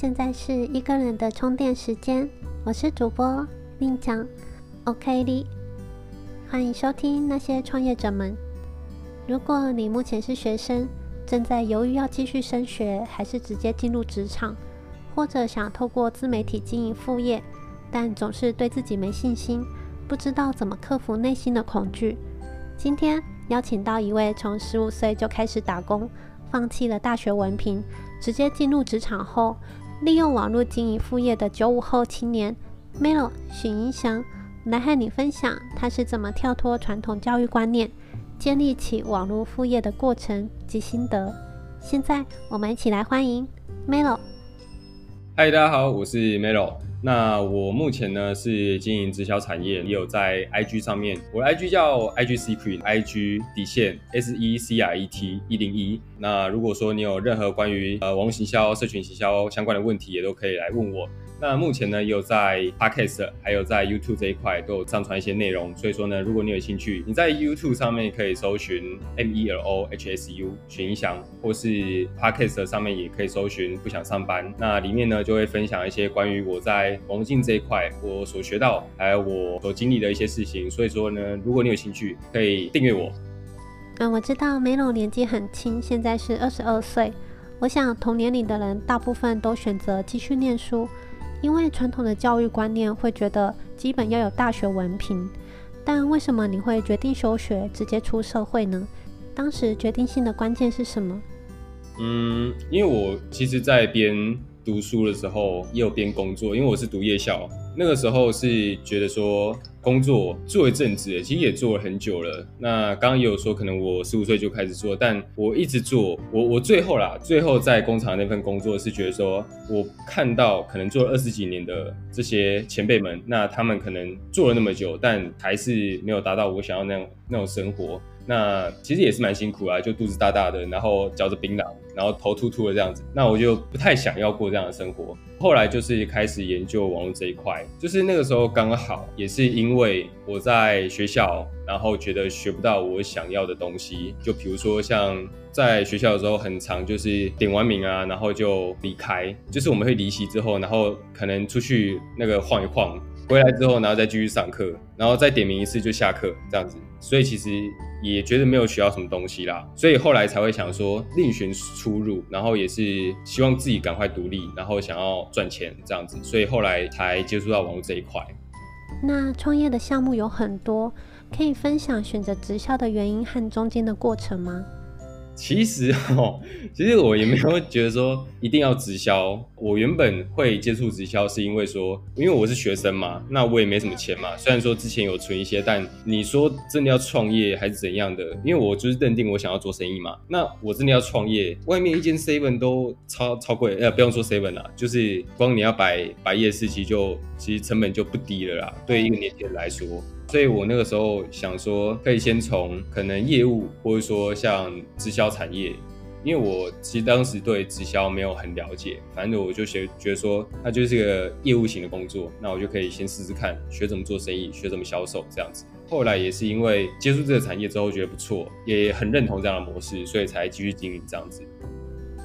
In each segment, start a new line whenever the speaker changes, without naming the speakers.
现在是一个人的充电时间，我是主播令讲，OK 的，欢迎收听那些创业者们。如果你目前是学生，正在犹豫要继续升学还是直接进入职场，或者想透过自媒体经营副业，但总是对自己没信心，不知道怎么克服内心的恐惧。今天邀请到一位从十五岁就开始打工，放弃了大学文凭，直接进入职场后，利用网络经营副业的九五后青年 Melo 许银祥，来和你分享他是怎么跳脱传统教育观念。建立起网络副业的过程及心得。现在，我们一起来欢迎 Melo。
嗨，大家好，我是 Melo。那我目前呢是经营直销产业，也有在 IG 上面，我的 IG 叫 IG Secret，IG 底线 S E C R E T 一零一。那如果说你有任何关于呃网络行销、社群行销相关的问题，也都可以来问我。那目前呢，有在 Podcast，还有在 YouTube 这一块都有上传一些内容。所以说呢，如果你有兴趣，你在 YouTube 上面可以搜寻 M E L O H S U 许影响，或是 Podcast 上面也可以搜寻不想上班。那里面呢就会分享一些关于我在网竞这一块我所学到，还有我所经历的一些事情。所以说呢，如果你有兴趣，可以订阅我。
嗯，我知道梅龙年纪很轻，现在是二十二岁。我想同年龄的人大部分都选择继续念书。因为传统的教育观念会觉得基本要有大学文凭，但为什么你会决定休学直接出社会呢？当时决定性的关键是什么？
嗯，因为我其实，在边读书的时候也有边工作，因为我是读夜校。那个时候是觉得说工作做一阵子，其实也做了很久了。那刚刚也有说，可能我十五岁就开始做，但我一直做。我我最后啦，最后在工厂那份工作是觉得说，我看到可能做了二十几年的这些前辈们，那他们可能做了那么久，但还是没有达到我想要那样那种生活。那其实也是蛮辛苦啊，就肚子大大的，然后嚼着槟榔，然后头秃秃的这样子。那我就不太想要过这样的生活。后来就是开始研究网络这一块，就是那个时候刚好也是因为我在学校，然后觉得学不到我想要的东西。就比如说像在学校的时候，很长就是点完名啊，然后就离开。就是我们会离席之后，然后可能出去那个晃一晃。回来之后，然后再继续上课，然后再点名一次就下课这样子，所以其实也觉得没有学到什么东西啦，所以后来才会想说另寻出路，然后也是希望自己赶快独立，然后想要赚钱这样子，所以后来才接触到网络这一块。
那创业的项目有很多，可以分享选择直销的原因和中间的过程吗？
其实哦，其实我也没有觉得说一定要直销。我原本会接触直销，是因为说，因为我是学生嘛，那我也没什么钱嘛。虽然说之前有存一些，但你说真的要创业还是怎样的？因为我就是认定我想要做生意嘛。那我真的要创业，外面一间 seven 都超超贵，呃，不用说 seven 啦，就是光你要摆摆夜市，其实就其实成本就不低了啦。对一个年轻人来说。所以我那个时候想说，可以先从可能业务，或者说像直销产业，因为我其实当时对直销没有很了解，反正我就学觉得说，它就是个业务型的工作，那我就可以先试试看，学怎么做生意，学怎么销售这样子。后来也是因为接触这个产业之后觉得不错，也很认同这样的模式，所以才继续经营这样子。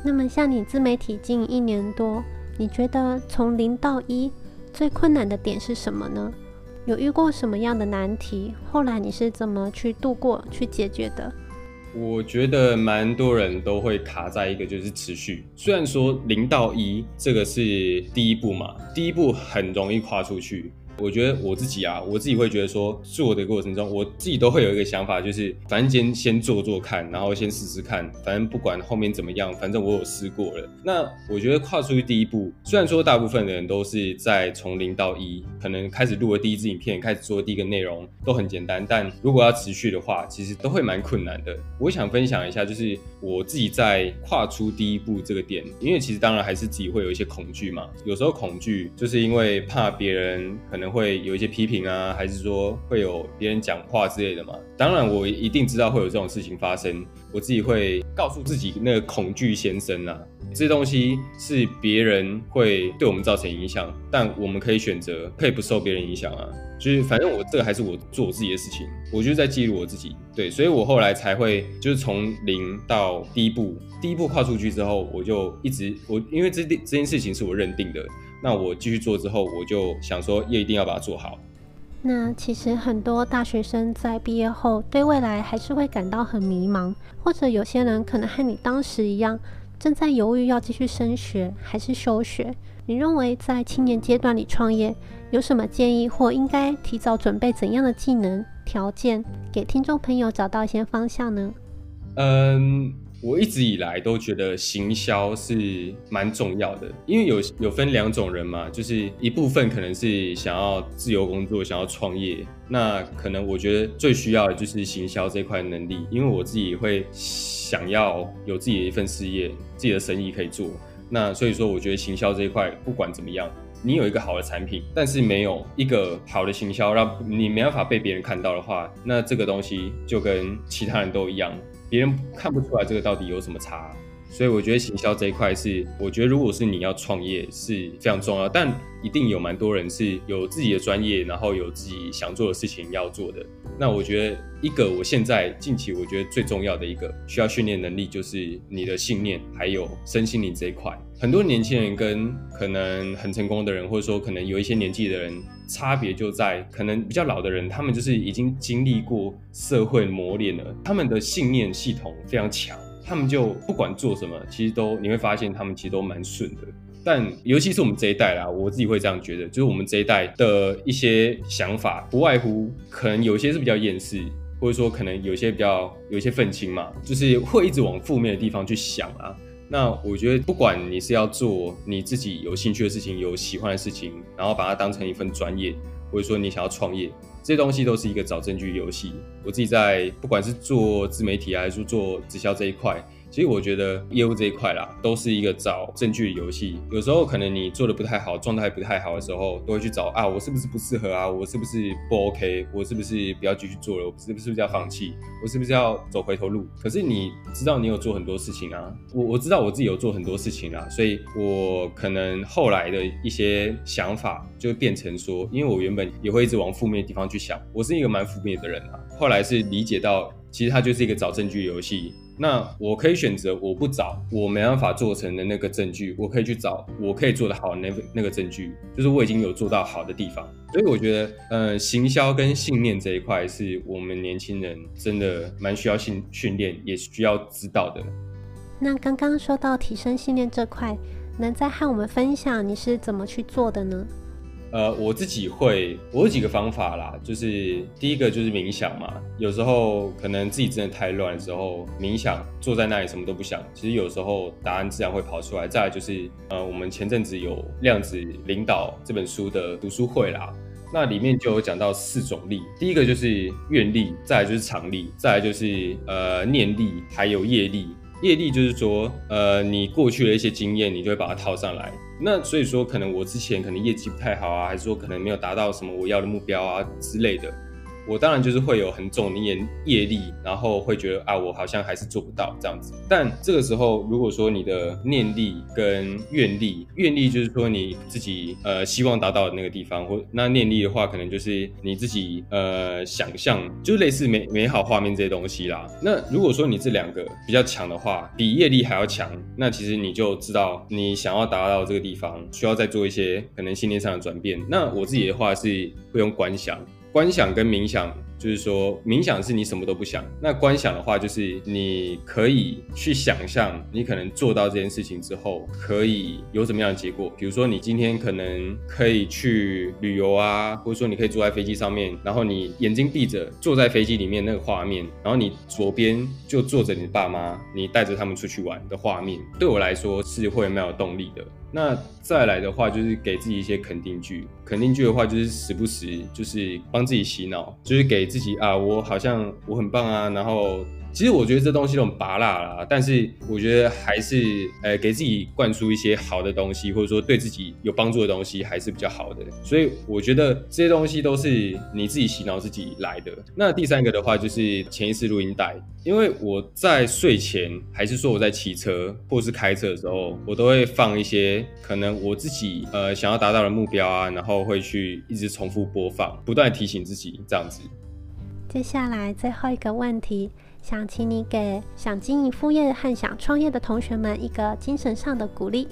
那么像你自媒体经营一年多，你觉得从零到一最困难的点是什么呢？有遇过什么样的难题？后来你是怎么去度过、去解决的？
我觉得蛮多人都会卡在一个就是持续。虽然说零到一这个是第一步嘛，第一步很容易跨出去。我觉得我自己啊，我自己会觉得说，做的过程中，我自己都会有一个想法，就是反正先先做做看，然后先试试看，反正不管后面怎么样，反正我有试过了。那我觉得跨出去第一步，虽然说大部分的人都是在从零到一，可能开始录了第一支影片，开始做第一个内容都很简单，但如果要持续的话，其实都会蛮困难的。我想分享一下，就是我自己在跨出第一步这个点，因为其实当然还是自己会有一些恐惧嘛，有时候恐惧就是因为怕别人可能。会有一些批评啊，还是说会有别人讲话之类的嘛？当然，我一定知道会有这种事情发生，我自己会告诉自己那个恐惧先生啊，这东西是别人会对我们造成影响，但我们可以选择可以不受别人影响啊。就是反正我这个还是我做我自己的事情，我就是在记录我自己。对，所以我后来才会就是从零到第一步，第一步跨出去之后，我就一直我因为这这件事情是我认定的，那我继续做之后，我就想说也一定要把它做好。
那其实很多大学生在毕业后对未来还是会感到很迷茫，或者有些人可能和你当时一样，正在犹豫要继续升学还是休学。你认为在青年阶段里创业有什么建议，或应该提早准备怎样的技能条件，给听众朋友找到一些方向呢？
嗯，我一直以来都觉得行销是蛮重要的，因为有有分两种人嘛，就是一部分可能是想要自由工作、想要创业，那可能我觉得最需要的就是行销这块能力，因为我自己会想要有自己的一份事业、自己的生意可以做。那所以说，我觉得行销这一块不管怎么样，你有一个好的产品，但是没有一个好的行销，让你没办法被别人看到的话，那这个东西就跟其他人都一样，别人看不出来这个到底有什么差。所以我觉得行销这一块是，我觉得如果是你要创业是非常重要，但一定有蛮多人是有自己的专业，然后有自己想做的事情要做的。那我觉得一个我现在近期我觉得最重要的一个需要训练能力，就是你的信念还有身心灵这一块。很多年轻人跟可能很成功的人，或者说可能有一些年纪的人，差别就在可能比较老的人，他们就是已经经历过社会磨练了，他们的信念系统非常强。他们就不管做什么，其实都你会发现他们其实都蛮顺的。但尤其是我们这一代啦，我自己会这样觉得，就是我们这一代的一些想法，不外乎可能有些是比较厌世，或者说可能有些比较有一些愤青嘛，就是会一直往负面的地方去想啊。那我觉得，不管你是要做你自己有兴趣的事情、有喜欢的事情，然后把它当成一份专业，或者说你想要创业。这些东西都是一个找证据游戏。我自己在不管是做自媒体还是做直销这一块。其实我觉得业务这一块啦，都是一个找证据的游戏。有时候可能你做的不太好，状态不太好的时候，都会去找啊，我是不是不适合啊？我是不是不 OK？我是不是不要继续做了？我是不是要放弃？我是不是要走回头路？可是你知道你有做很多事情啊，我我知道我自己有做很多事情啊，所以我可能后来的一些想法就变成说，因为我原本也会一直往负面的地方去想，我是一个蛮负面的人啊。后来是理解到，其实它就是一个找证据游戏。那我可以选择我不找我没办法做成的那个证据，我可以去找我可以做的好的那那个证据，就是我已经有做到好的地方。所以我觉得，呃，行销跟信念这一块是我们年轻人真的蛮需要训训练，也需要知道的。
那刚刚说到提升信念这块，能再和我们分享你是怎么去做的呢？
呃，我自己会，我有几个方法啦，就是第一个就是冥想嘛，有时候可能自己真的太乱的时候，冥想坐在那里什么都不想，其实有时候答案自然会跑出来。再来就是，呃，我们前阵子有量子领导这本书的读书会啦，那里面就有讲到四种力，第一个就是愿力，再来就是常力，再来就是呃念力，还有业力。业力就是说，呃，你过去的一些经验，你就会把它套上来。那所以说，可能我之前可能业绩不太好啊，还是说可能没有达到什么我要的目标啊之类的。我当然就是会有很重的业业力，然后会觉得啊，我好像还是做不到这样子。但这个时候，如果说你的念力跟愿力，愿力就是说你自己呃希望达到的那个地方，或那念力的话，可能就是你自己呃想象，就类似美美好画面这些东西啦。那如果说你这两个比较强的话，比业力还要强，那其实你就知道你想要达到这个地方，需要再做一些可能信念上的转变。那我自己的话是会用观想。观想跟冥想，就是说冥想是你什么都不想，那观想的话，就是你可以去想象，你可能做到这件事情之后，可以有什么样的结果。比如说，你今天可能可以去旅游啊，或者说你可以坐在飞机上面，然后你眼睛闭着坐在飞机里面那个画面，然后你左边就坐着你爸妈，你带着他们出去玩的画面，对我来说是会蛮有动力的。那再来的话，就是给自己一些肯定句。肯定句的话，就是时不时就是帮自己洗脑，就是给自己啊，我好像我很棒啊，然后其实我觉得这东西都很拔辣啦，但是我觉得还是呃给自己灌输一些好的东西，或者说对自己有帮助的东西还是比较好的。所以我觉得这些东西都是你自己洗脑自己来的。那第三个的话就是潜意识录音带，因为我在睡前还是说我在骑车或是开车的时候，我都会放一些可能我自己呃想要达到的目标啊，然后会去一直重复播放，不断提醒自己这样子。
接下来最后一个问题，想请你给想经营副业和想创业的同学们一个精神上的鼓励。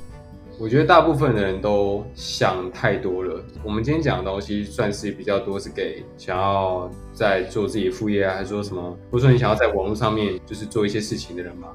我觉得大部分的人都想太多了。我们今天讲的东西算是比较多，是给想要在做自己副业啊，还是说什么，或者说你想要在网络上面就是做一些事情的人嘛。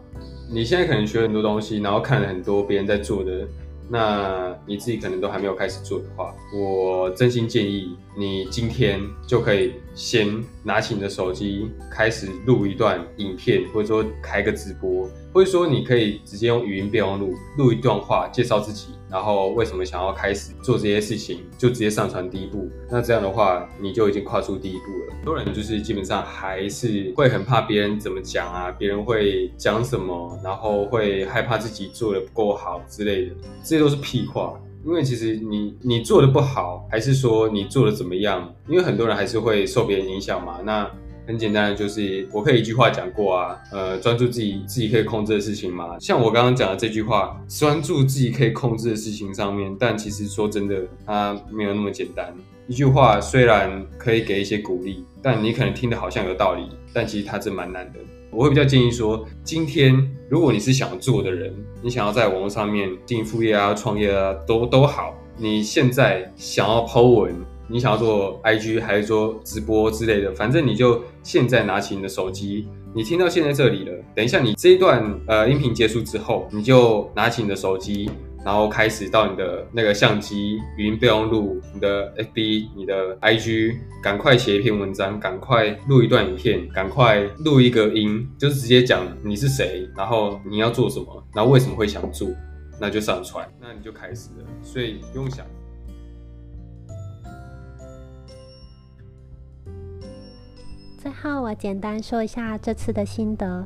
你现在可能学了很多东西，然后看了很多别人在做的。那你自己可能都还没有开始做的话，我真心建议你今天就可以先拿起你的手机，开始录一段影片，或者说开个直播，或者说你可以直接用语音备忘录录一段话，介绍自己。然后为什么想要开始做这些事情，就直接上传第一步。那这样的话，你就已经跨出第一步了。很多人就是基本上还是会很怕别人怎么讲啊，别人会讲什么，然后会害怕自己做的不够好之类的，这些都是屁话。因为其实你你做的不好，还是说你做的怎么样？因为很多人还是会受别人影响嘛。那很简单的，就是我可以一句话讲过啊，呃，专注自己自己可以控制的事情嘛。像我刚刚讲的这句话，专注自己可以控制的事情上面，但其实说真的，它没有那么简单。一句话虽然可以给一些鼓励，但你可能听得好像有道理，但其实它是蛮难的。我会比较建议说，今天如果你是想做的人，你想要在网络上面经营副业啊、创业啊，都都好，你现在想要抛文。你想要做 IG 还是说直播之类的，反正你就现在拿起你的手机，你听到现在这里了。等一下你这一段呃音频结束之后，你就拿起你的手机，然后开始到你的那个相机、语音备忘录、你的 FB、你的 IG，赶快写一篇文章，赶快录一段影片，赶快录一个音，就是直接讲你是谁，然后你要做什么，然后为什么会想做，那就上传，那你就开始了。所以不用想。
最后，我简单说一下这次的心得。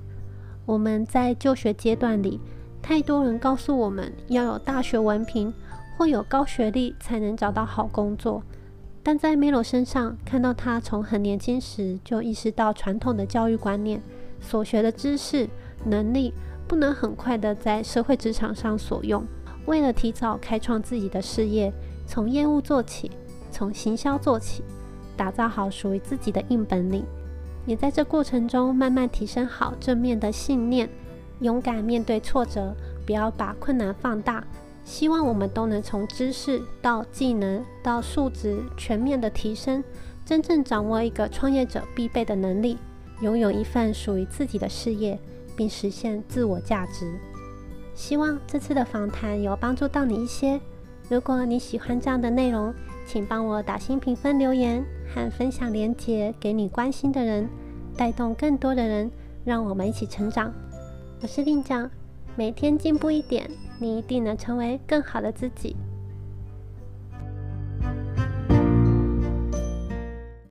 我们在就学阶段里，太多人告诉我们要有大学文凭或有高学历才能找到好工作，但在 Melo 身上看到他从很年轻时就意识到传统的教育观念，所学的知识能力不能很快的在社会职场上所用。为了提早开创自己的事业，从业务做起，从行销做起，打造好属于自己的硬本领。也在这过程中慢慢提升好正面的信念，勇敢面对挫折，不要把困难放大。希望我们都能从知识到技能到素质全面的提升，真正掌握一个创业者必备的能力，拥有一份属于自己的事业，并实现自我价值。希望这次的访谈有帮助到你一些。如果你喜欢这样的内容，请帮我打新评分、留言和分享连接给你关心的人，带动更多的人，让我们一起成长。我是令长，每天进步一点，你一定能成为更好的自己。